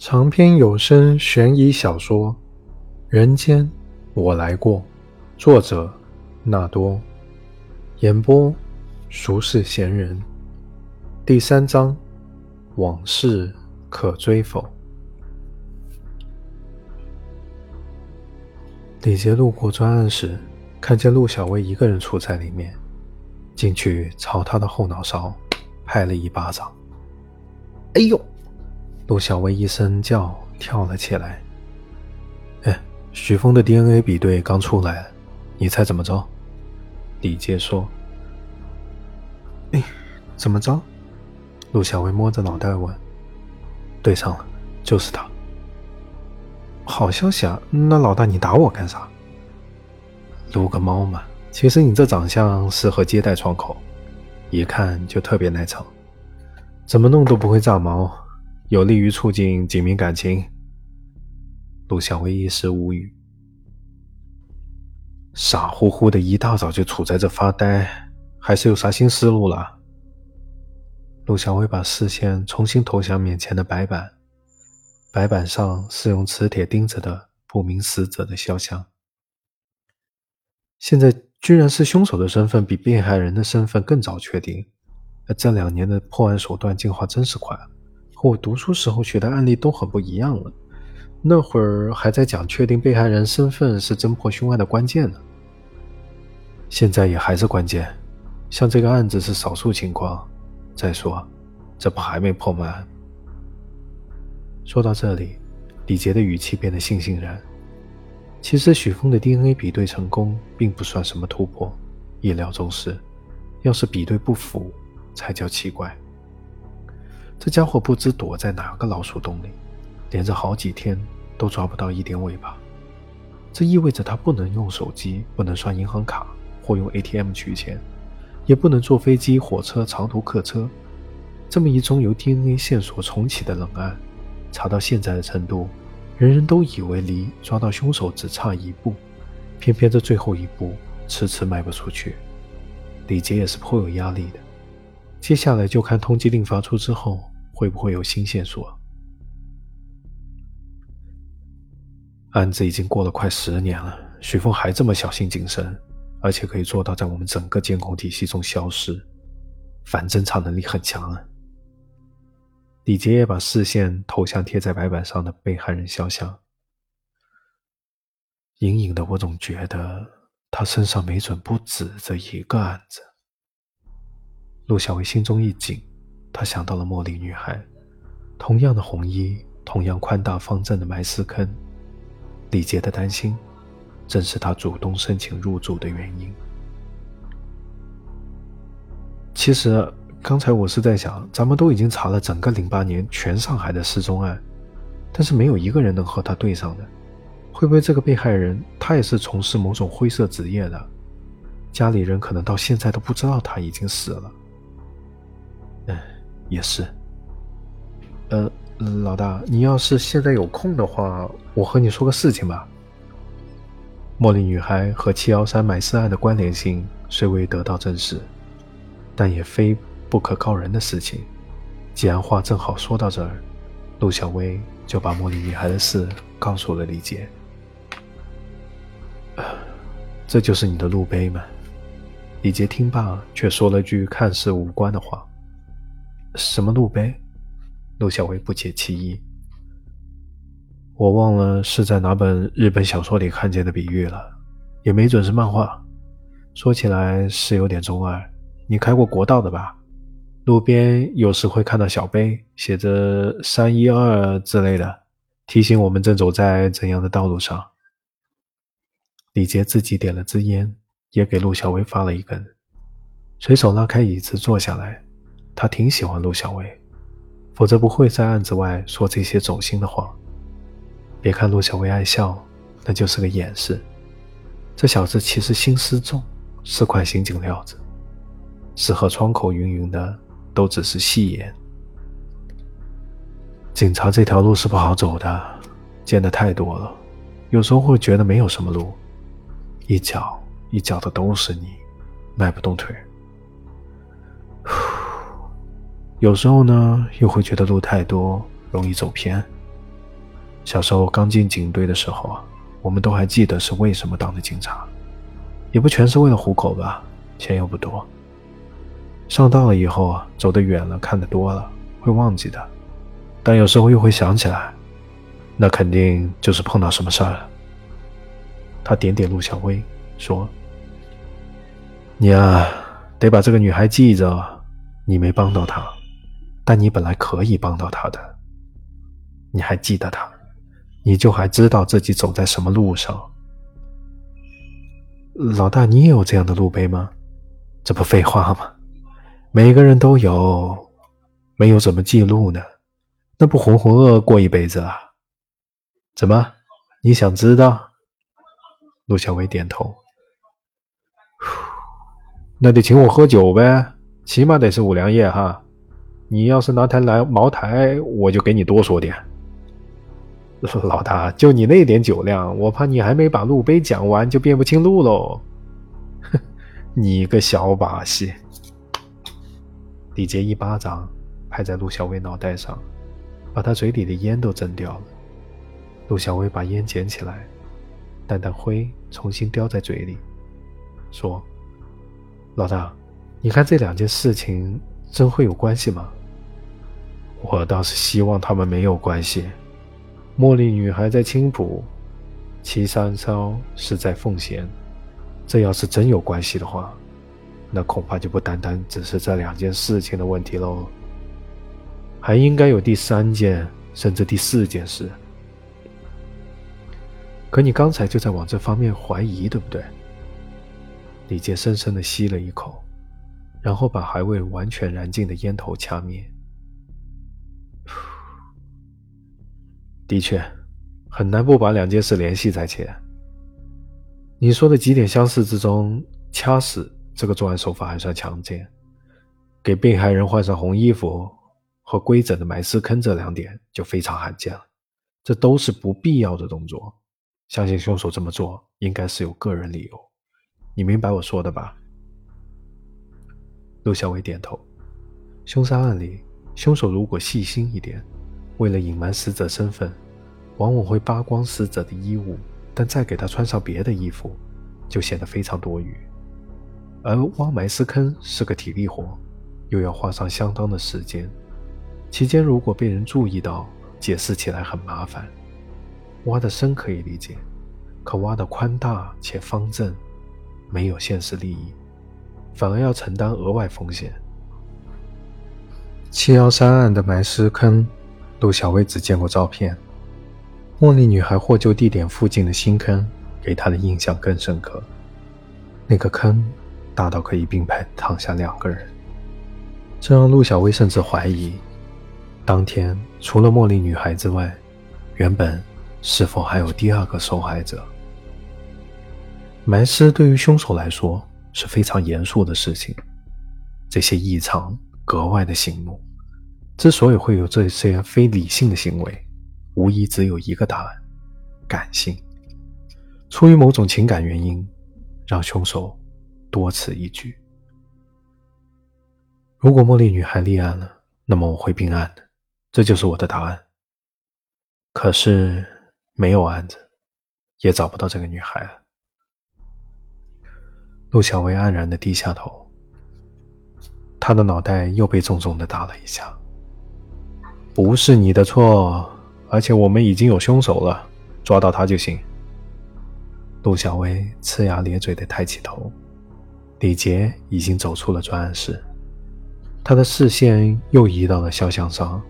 长篇有声悬疑小说《人间我来过》，作者纳多，演播俗世闲人。第三章：往事可追否？李杰路过专案时，看见陆小薇一个人杵在里面，进去朝他的后脑勺拍了一巴掌。哎呦！陆小薇一声叫，跳了起来。哎，许峰的 DNA 比对刚出来，你猜怎么着？李杰说。哎，怎么着？陆小薇摸着脑袋问。对上了，就是他。好消息啊！那老大你打我干啥？撸个猫嘛！其实你这长相适合接待窗口，一看就特别耐操，怎么弄都不会炸毛。有利于促进警民感情。陆小薇一时无语，傻乎乎的一大早就杵在这发呆，还是有啥新思路了？陆小薇把视线重新投向面前的白板，白板上是用磁铁钉着的不明死者的肖像。现在居然是凶手的身份比被害人的身份更早确定，这两年的破案手段进化真是快。和我读书时候学的案例都很不一样了。那会儿还在讲确定被害人身份是侦破凶案的关键呢，现在也还是关键。像这个案子是少数情况。再说，这不还没破吗？说到这里，李杰的语气变得悻悻然。其实许峰的 DNA 比对成功并不算什么突破，意料中事。要是比对不符，才叫奇怪。这家伙不知躲在哪个老鼠洞里，连着好几天都抓不到一点尾巴。这意味着他不能用手机，不能刷银行卡或用 ATM 取钱，也不能坐飞机、火车、长途客车。这么一宗由 DNA 线索重启的冷案，查到现在的程度，人人都以为离抓到凶手只差一步，偏偏这最后一步迟迟迈不出去。李杰也是颇有压力的。接下来就看通缉令发出之后。会不会有新线索？案子已经过了快十年了，许峰还这么小心谨慎，而且可以做到在我们整个监控体系中消失，反侦查能力很强啊！李杰也把视线投向贴在白板上的被害人肖像，隐隐的，我总觉得他身上没准不止这一个案子。陆小薇心中一紧。她想到了茉莉女孩，同样的红衣，同样宽大方正的埋尸坑。李杰的担心，正是他主动申请入住的原因。其实刚才我是在想，咱们都已经查了整个零八年全上海的失踪案，但是没有一个人能和他对上的。会不会这个被害人他也是从事某种灰色职业的？家里人可能到现在都不知道他已经死了。也是，呃，老大，你要是现在有空的话，我和你说个事情吧。茉莉女孩和七幺三埋尸案的关联性虽未得到证实，但也非不可告人的事情。既然话正好说到这儿，陆小薇就把茉莉女孩的事告诉了李杰。这就是你的路碑吗？李杰听罢，却说了句看似无关的话。什么路碑？陆小薇不解其意。我忘了是在哪本日本小说里看见的比喻了，也没准是漫画。说起来是有点中二。你开过国道的吧？路边有时会看到小碑，写着“三一二”之类的，提醒我们正走在怎样的道路上。李杰自己点了支烟，也给陆小薇发了一根，随手拉开椅子坐下来。他挺喜欢陆小薇，否则不会在案子外说这些走心的话。别看陆小薇爱笑，那就是个掩饰。这小子其实心思重，是块刑警料子。适合窗口云云的，都只是戏言。警察这条路是不好走的，见的太多了，有时候会觉得没有什么路，一脚一脚的都是泥，迈不动腿。有时候呢，又会觉得路太多，容易走偏，小时候刚进警队的时候啊，我们都还记得是为什么当的警察，也不全是为了糊口吧，钱又不多。上道了以后啊，走得远了，看得多了，会忘记的，但有时候又会想起来，那肯定就是碰到什么事儿了。他点点陆小薇，说：“你啊，得把这个女孩记着，你没帮到她，但你本来可以帮到他的，你还记得他。”你就还知道自己走在什么路上？老大，你也有这样的路碑吗？这不废话吗？每个人都有，没有怎么记录呢？那不浑浑噩噩过一辈子啊？怎么？你想知道？陆小薇点头。那得请我喝酒呗，起码得是五粮液哈。你要是拿台来茅台，我就给你多说点。老大，就你那点酒量，我怕你还没把路碑讲完就辨不清路喽。哼，你个小把戏！李杰一巴掌拍在陆小薇脑袋上，把他嘴里的烟都震掉了。陆小薇把烟捡起来，淡淡灰重新叼在嘴里，说：“老大，你看这两件事情真会有关系吗？我倒是希望他们没有关系。”茉莉女孩在青浦，齐三少是在奉贤。这要是真有关系的话，那恐怕就不单单只是这两件事情的问题喽，还应该有第三件，甚至第四件事。可你刚才就在往这方面怀疑，对不对？李杰深深的吸了一口，然后把还未完全燃尽的烟头掐灭。的确，很难不把两件事联系在一起。你说的几点相似之中，掐死这个作案手法还算强奸，给被害人换上红衣服和规整的埋尸坑这两点就非常罕见了。这都是不必要的动作，相信凶手这么做应该是有个人理由。你明白我说的吧？陆小伟点头。凶杀案里，凶手如果细心一点。为了隐瞒死者身份，往往会扒光死者的衣物，但再给他穿上别的衣服，就显得非常多余。而挖埋尸坑是个体力活，又要花上相当的时间，期间如果被人注意到，解释起来很麻烦。挖的深可以理解，可挖的宽大且方正，没有现实利益，反而要承担额外风险。七幺三案的埋尸坑。陆小薇只见过照片，茉莉女孩获救地点附近的新坑给她的印象更深刻。那个坑大到可以并排躺下两个人，这让陆小薇甚至怀疑，当天除了茉莉女孩之外，原本是否还有第二个受害者？埋尸对于凶手来说是非常严肃的事情，这些异常格外的醒目。之所以会有这些非理性的行为，无疑只有一个答案：感性。出于某种情感原因，让凶手多此一举。如果茉莉女孩立案了，那么我会并案的，这就是我的答案。可是没有案子，也找不到这个女孩了。陆小薇黯然的低下头，她的脑袋又被重重的打了一下。不是你的错，而且我们已经有凶手了，抓到他就行。陆小薇呲牙咧嘴的抬起头，李杰已经走出了专案室，他的视线又移到了肖像上，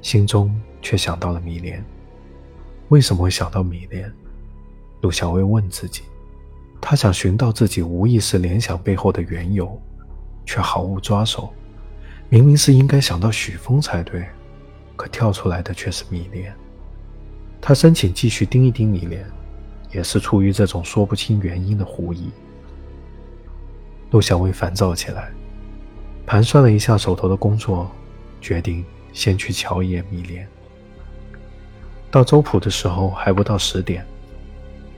心中却想到了米莲。为什么会想到米莲？陆小薇问自己，他想寻到自己无意识联想背后的缘由，却毫无抓手。明明是应该想到许峰才对。可跳出来的却是米莲，他申请继续盯一盯米莲，也是出于这种说不清原因的狐疑。陆小薇烦躁起来，盘算了一下手头的工作，决定先去瞧一眼米莲。到周浦的时候还不到十点，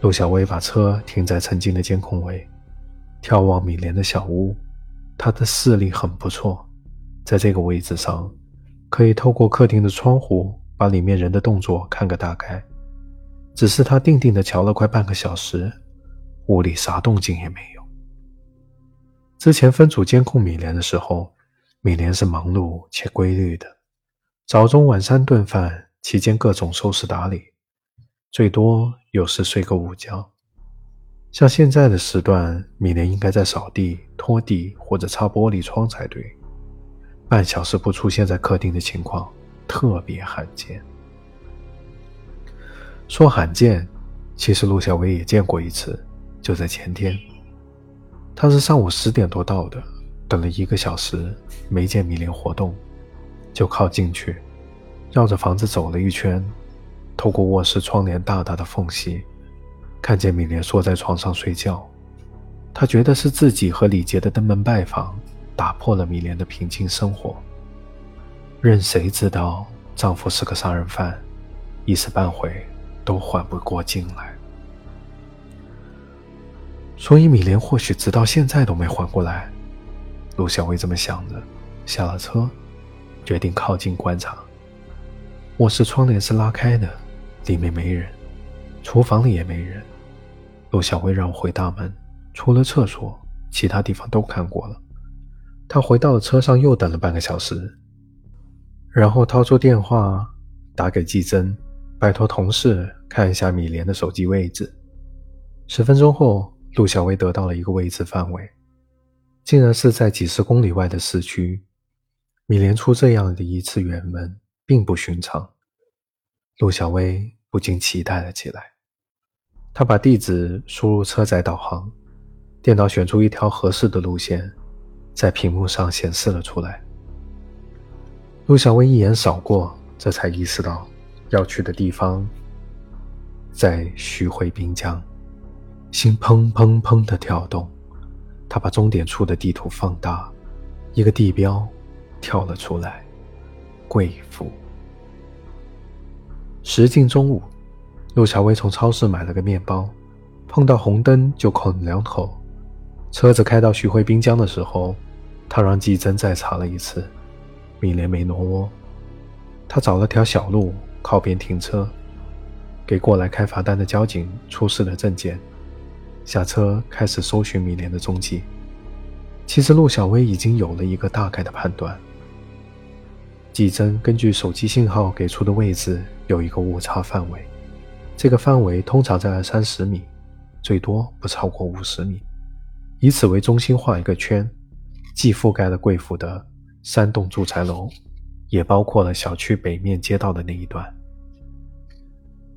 陆小薇把车停在曾经的监控位，眺望米莲的小屋，她的视力很不错，在这个位置上。可以透过客厅的窗户把里面人的动作看个大概。只是他定定的瞧了快半个小时，屋里啥动静也没有。之前分组监控米莲的时候，米莲是忙碌且规律的，早中晚三顿饭期间各种收拾打理，最多有时睡个午觉。像现在的时段，米莲应该在扫地、拖地或者擦玻璃窗才对，半小时不出现在客厅的情况特别罕见。说罕见，其实陆小薇也见过一次，就在前天。他是上午十点多到的，等了一个小时没见米莲活动，就靠进去，绕着房子走了一圈，透过卧室窗帘大大的缝隙，看见米莲缩在床上睡觉。他觉得是自己和李杰的登门拜访打破了米莲的平静生活。任谁知道丈夫是个杀人犯，一时半会。都缓不过劲来，所以米莲或许直到现在都没缓过来。陆小薇这么想着，下了车，决定靠近观察。卧室窗帘是拉开的，里面没人，厨房里也没人。陆小薇让我回大门，除了厕所，其他地方都看过了。他回到了车上，又等了半个小时，然后掏出电话打给季珍。拜托同事看一下米莲的手机位置。十分钟后，陆小薇得到了一个位置范围，竟然是在几十公里外的市区。米莲出这样的一次远门并不寻常，陆小薇不禁期待了起来。她把地址输入车载导航，电脑选出一条合适的路线，在屏幕上显示了出来。陆小薇一眼扫过，这才意识到。要去的地方在徐汇滨江，心砰砰砰的跳动。他把终点处的地图放大，一个地标跳了出来：贵府。时近中午，陆小薇从超市买了个面包，碰到红灯就啃两口。车子开到徐汇滨江的时候，他让季珍再查了一次，米莲没挪窝。他找了条小路。靠边停车，给过来开罚单的交警出示了证件，下车开始搜寻米莲的踪迹。其实陆小薇已经有了一个大概的判断。季珍根据手机信号给出的位置有一个误差范围，这个范围通常在二三十米，最多不超过五十米。以此为中心画一个圈，既覆盖了贵府的三栋住宅楼。也包括了小区北面街道的那一段。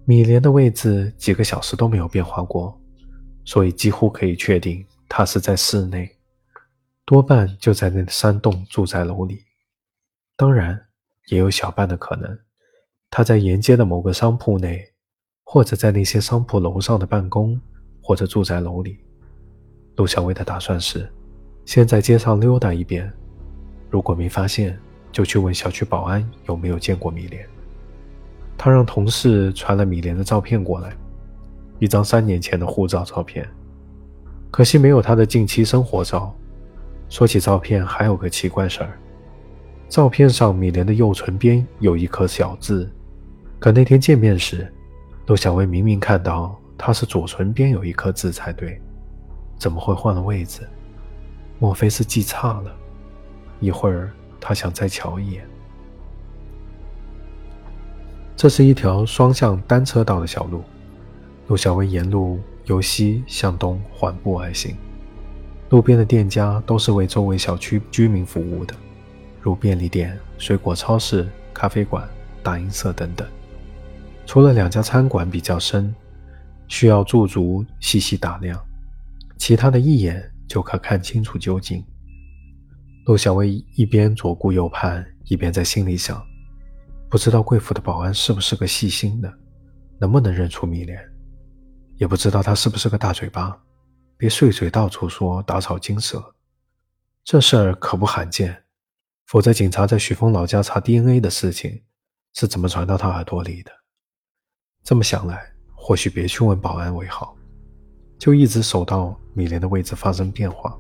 米莲的位置几个小时都没有变化过，所以几乎可以确定她是在室内，多半就在那三栋住宅楼里。当然，也有小半的可能，她在沿街的某个商铺内，或者在那些商铺楼上的办公或者住宅楼里。陆小薇的打算是，先在街上溜达一遍，如果没发现。就去问小区保安有没有见过米莲。他让同事传了米莲的照片过来，一张三年前的护照照片，可惜没有她的近期生活照。说起照片，还有个奇怪事儿：照片上米莲的右唇边有一颗小痣，可那天见面时，陆小薇明明看到她是左唇边有一颗痣才对，怎么会换了位置？莫非是记差了？一会儿。他想再瞧一眼。这是一条双向单车道的小路，陆小薇沿路由西向东缓步而行。路边的店家都是为周围小区居民服务的，如便利店、水果超市、咖啡馆、打印社等等。除了两家餐馆比较深，需要驻足细细打量，其他的一眼就可看清楚究竟。陆小薇一边左顾右盼，一边在心里想：不知道贵府的保安是不是个细心的，能不能认出米莲？也不知道他是不是个大嘴巴，别碎嘴到处说打草惊蛇。这事儿可不罕见，否则警察在许峰老家查 DNA 的事情是怎么传到他耳朵里的？这么想来，或许别去问保安为好，就一直守到米莲的位置发生变化。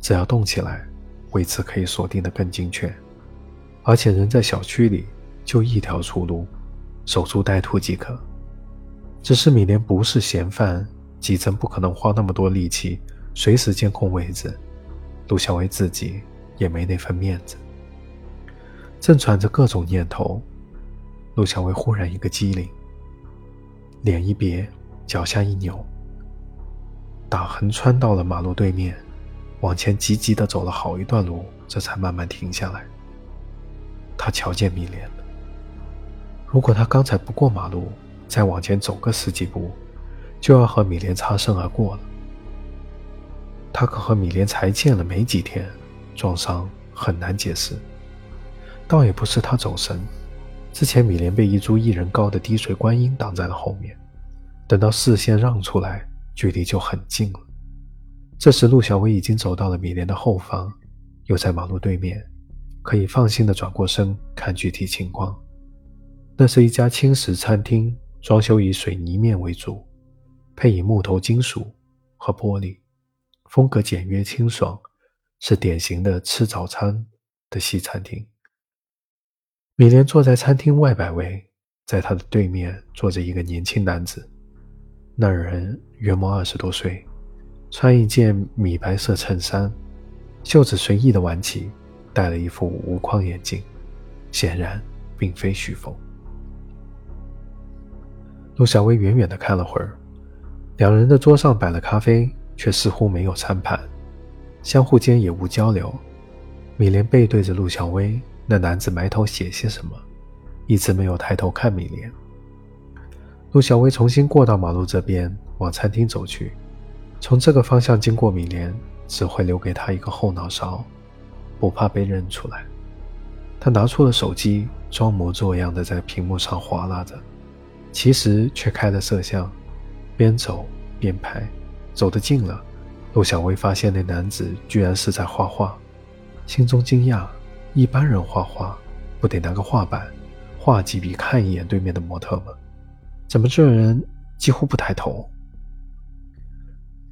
只要动起来。位置可以锁定的更精确，而且人在小区里就一条出路，守株待兔即可。只是米莲不是嫌犯，基层不可能花那么多力气随时监控位置。陆小薇自己也没那份面子。正喘着各种念头，陆小薇忽然一个机灵，脸一别，脚下一扭，打横穿到了马路对面，往前急急地走了好一段路，这才慢慢停下来。他瞧见米莲。如果他刚才不过马路，再往前走个十几步，就要和米莲擦身而过了。他可和米莲才见了没几天，撞伤很难解释。倒也不是他走神，之前米莲被一株一人高的滴水观音挡在了后面，等到视线让出来，距离就很近了。这时陆小薇已经走到了米莲的后方，又在马路对面，可以放心的转过身看具体情况。那是一家轻食餐厅，装修以水泥面为主，配以木头、金属和玻璃，风格简约清爽，是典型的吃早餐的西餐厅。米莲坐在餐厅外摆位，在他的对面坐着一个年轻男子，那人约莫二十多岁，穿一件米白色衬衫，袖子随意的挽起，戴了一副无框眼镜，显然并非徐峰。陆小薇远远地看了会儿，两人的桌上摆了咖啡，却似乎没有餐盘，相互间也无交流。米莲背对着陆小薇，那男子埋头写些什么，一直没有抬头看米莲。陆小薇重新过到马路这边，往餐厅走去。从这个方向经过米莲，只会留给他一个后脑勺，不怕被认出来。他拿出了手机，装模作样的在屏幕上划拉着。其实却开了摄像，边走边拍。走得近了，陆小薇发现那男子居然是在画画，心中惊讶：一般人画画不得拿个画板画几笔，看一眼对面的模特吗？怎么这人几乎不抬头？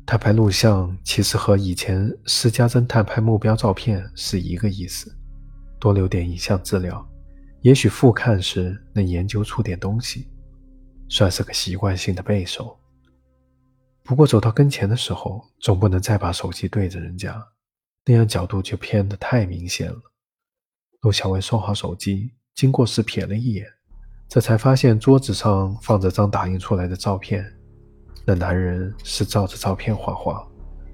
他拍录像其实和以前私家侦探拍目标照片是一个意思，多留点影像资料，也许复看时能研究出点东西。算是个习惯性的背手。不过走到跟前的时候，总不能再把手机对着人家，那样角度就偏得太明显了。陆小薇收好手机，经过时瞥了一眼，这才发现桌子上放着张打印出来的照片。那男人是照着照片画画，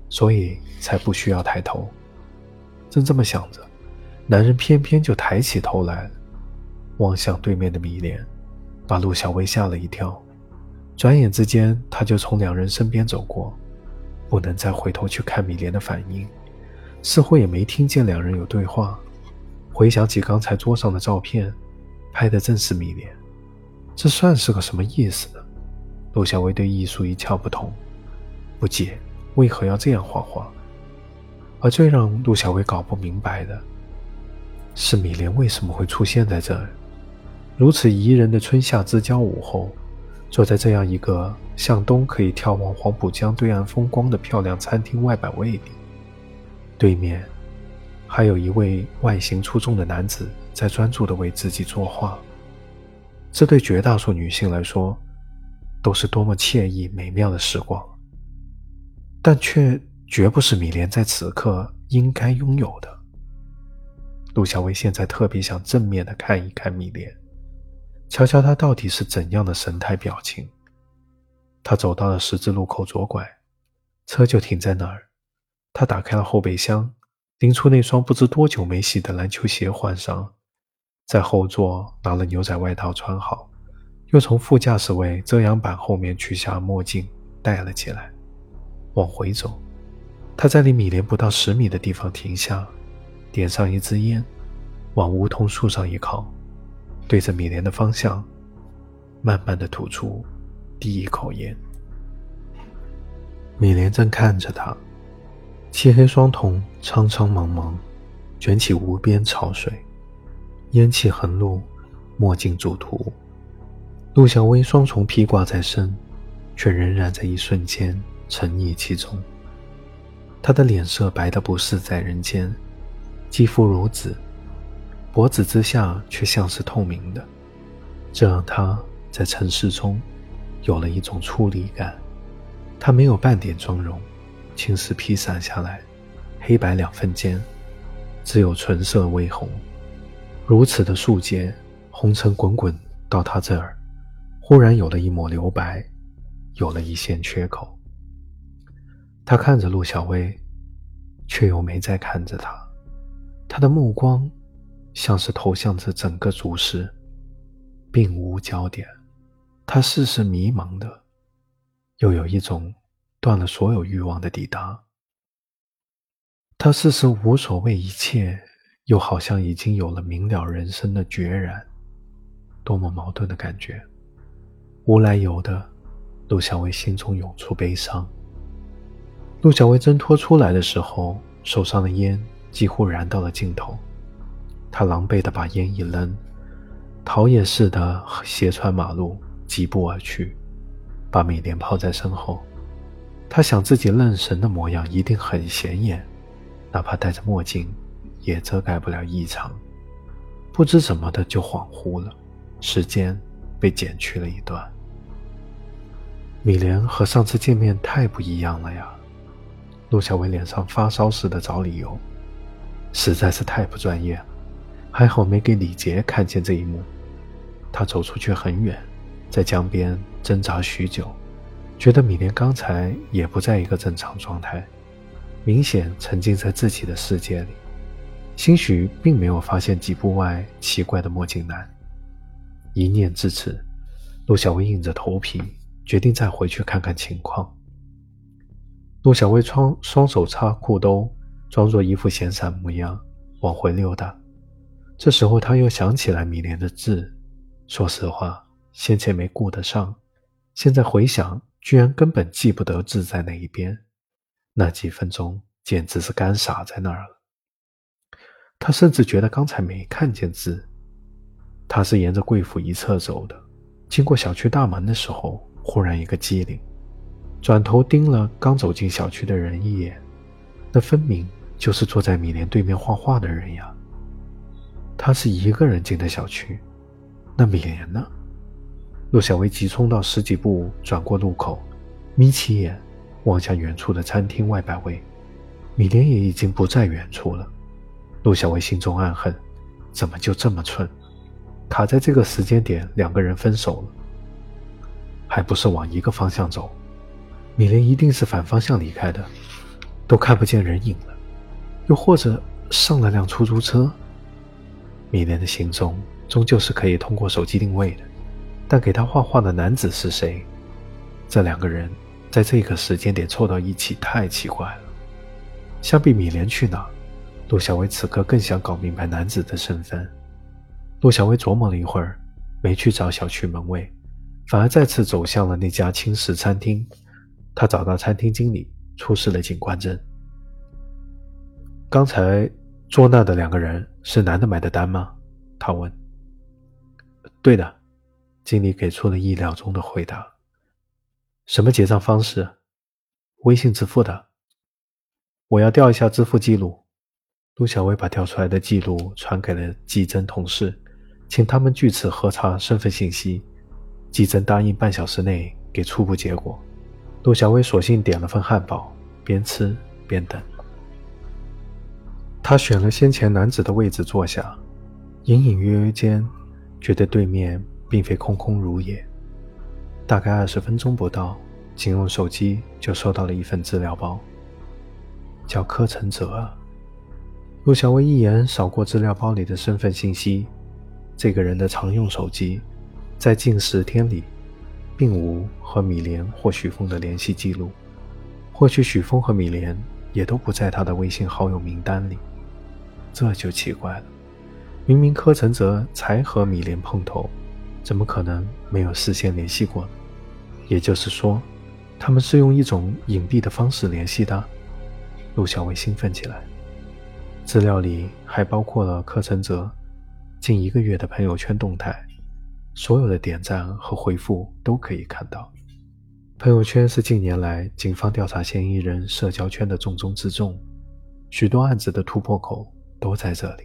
所以才不需要抬头。正这么想着，男人偏偏就抬起头来，望向对面的米莲。把陆小薇吓了一跳，转眼之间，他就从两人身边走过，不能再回头去看米莲的反应，似乎也没听见两人有对话。回想起刚才桌上的照片，拍的正是米莲，这算是个什么意思呢？陆小薇对艺术一窍不通，不解为何要这样画画。而最让陆小薇搞不明白的是，米莲为什么会出现在这儿。如此宜人的春夏之交午后，坐在这样一个向东可以眺望黄浦江对岸风光的漂亮餐厅外摆位里，对面还有一位外形出众的男子在专注地为自己作画。这对绝大多数女性来说，都是多么惬意美妙的时光，但却绝不是米莲在此刻应该拥有的。陆小薇现在特别想正面的看一看米莲。瞧瞧他到底是怎样的神态表情。他走到了十字路口左拐，车就停在那儿。他打开了后备箱，拎出那双不知多久没洗的篮球鞋换上，在后座拿了牛仔外套穿好，又从副驾驶位遮阳板后面取下墨镜戴了起来。往回走，他在离米莲不到十米的地方停下，点上一支烟，往梧桐树上一靠。对着米莲的方向，慢慢的吐出第一口烟。米莲正看着他，漆黑双瞳苍苍茫茫，卷起无边潮水，烟气横路，墨镜主图。陆小薇双重披挂在身，却仍然在一瞬间沉溺其中。她的脸色白得不似在人间，肌肤如紫。脖子之下却像是透明的，这让她在尘世中有了一种出离感。她没有半点妆容，青丝披散下来，黑白两分间，只有纯色微红。如此的素洁，红尘滚滚到他这儿，忽然有了一抹留白，有了一线缺口。他看着陆小薇，却又没再看着他。他的目光像是投向着整个竹室，并无焦点。他似是迷茫的。又有一种断了所有欲望的抵达，他似是无所谓一切，又好像已经有了明了人生的决然，多么矛盾的感觉！无来由的，陆小薇心中涌出悲伤。陆小薇挣脱出来的时候，手上的烟几乎燃到了尽头，她狼狈的把烟一扔，逃也似的斜穿马路，疾步而去。把米莲抛在身后，他想自己愣神的模样一定很显眼，哪怕戴着墨镜，也遮盖不了异常。不知怎么的就恍惚了，时间被剪去了一段。米莲和上次见面太不一样了呀！陆小薇脸上发烧似的找理由，实在是太不专业了。还好没给李杰看见这一幕。他走出去很远。在江边挣扎许久，觉得米莲刚才也不在一个正常状态，明显沉浸在自己的世界里，兴许并没有发现几步外奇怪的墨镜男。一念至此，陆小薇硬着头皮决定再回去看看情况。陆小薇双双手插裤兜，装作一副闲散模样往回溜达。这时候，他又想起来米莲的字，说实话。先前没顾得上，现在回想，居然根本记不得字在哪一边。那几分钟简直是干傻在那儿了。他甚至觉得刚才没看见字。他是沿着贵府一侧走的，经过小区大门的时候，忽然一个机灵，转头盯了刚走进小区的人一眼。那分明就是坐在米莲对面画画的人呀。他是一个人进的小区，那米莲呢？陆小薇急冲到十几步，转过路口，眯起眼望向远处的餐厅外摆位，米莲也已经不在远处了。陆小薇心中暗恨：怎么就这么蠢？卡在这个时间点，两个人分手了，还不是往一个方向走？米莲一定是反方向离开的，都看不见人影了，又或者上了辆出租车。米莲的行踪终究是可以通过手机定位的。但给他画画的男子是谁？这两个人在这个时间点凑到一起，太奇怪了。相比米莲去哪，陆小薇此刻更想搞明白男子的身份。陆小薇琢磨了一会儿，没去找小区门卫，反而再次走向了那家轻食餐厅。他找到餐厅经理，出示了警官证。刚才坐那的两个人是男的买的单吗？他问。对的。经理给出了意料中的回答。什么结账方式？微信支付的。我要调一下支付记录。陆小薇把调出来的记录传给了季真同事，请他们据此核查身份信息。季真答应半小时内给初步结果。陆小薇索性点了份汉堡，边吃边等。他选了先前男子的位置坐下，隐隐约约间觉得对面。并非空空如也。大概二十分钟不到，仅用手机就收到了一份资料包，叫柯承泽。陆小薇一眼扫过资料包里的身份信息，这个人的常用手机，在近十天里，并无和米莲或许峰的联系记录，或许许峰和米莲也都不在他的微信好友名单里，这就奇怪了。明明柯承泽才和米莲碰头。怎么可能没有事先联系过呢？也就是说，他们是用一种隐蔽的方式联系的。陆小薇兴奋起来。资料里还包括了柯承泽近一个月的朋友圈动态，所有的点赞和回复都可以看到。朋友圈是近年来警方调查嫌疑人社交圈的重中之重，许多案子的突破口都在这里。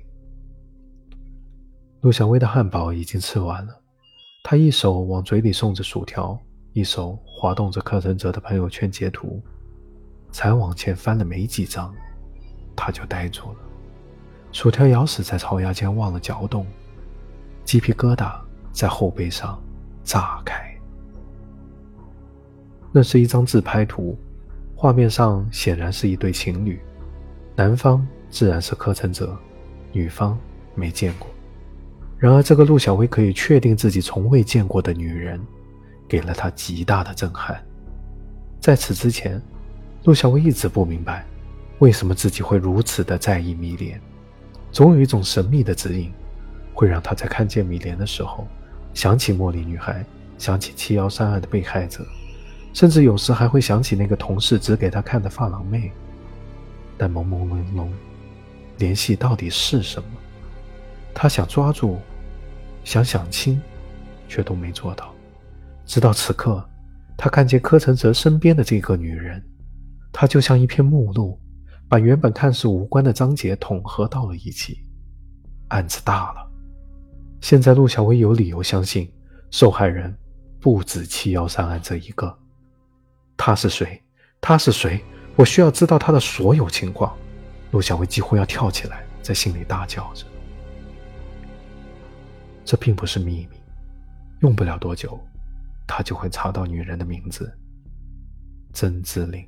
陆小薇的汉堡已经吃完了。她一手往嘴里送着薯条，一手滑动着柯承哲的朋友圈截图，才往前翻了没几张，他就呆住了。薯条咬死在槽牙间，忘了嚼动，鸡皮疙瘩在后背上炸开。那是一张自拍图，画面上显然是一对情侣，男方自然是柯承哲，女方没见过。然而，这个陆小薇可以确定自己从未见过的女人。给了他极大的震撼。在此之前，陆小薇一直不明白，为什么自己会如此的在意迷恋。总有一种神秘的指引，会让他在看见米莲的时候，想起茉莉女孩，想起七幺三案的被害者，甚至有时还会想起那个同事指给他看的发廊妹。但朦朦胧胧，联系到底是什么？他想抓住，想想清，却都没做到。直到此刻，他看见柯承泽身边的这个女人，她就像一片目录，把原本看似无关的章节统合到了一起。案子大了，现在陆小薇有理由相信，受害人不止七幺三案这一个。他是谁？他是谁？我需要知道他的所有情况。陆小薇几乎要跳起来，在心里大叫着。这并不是秘密，用不了多久。他就会查到女人的名字，曾志玲。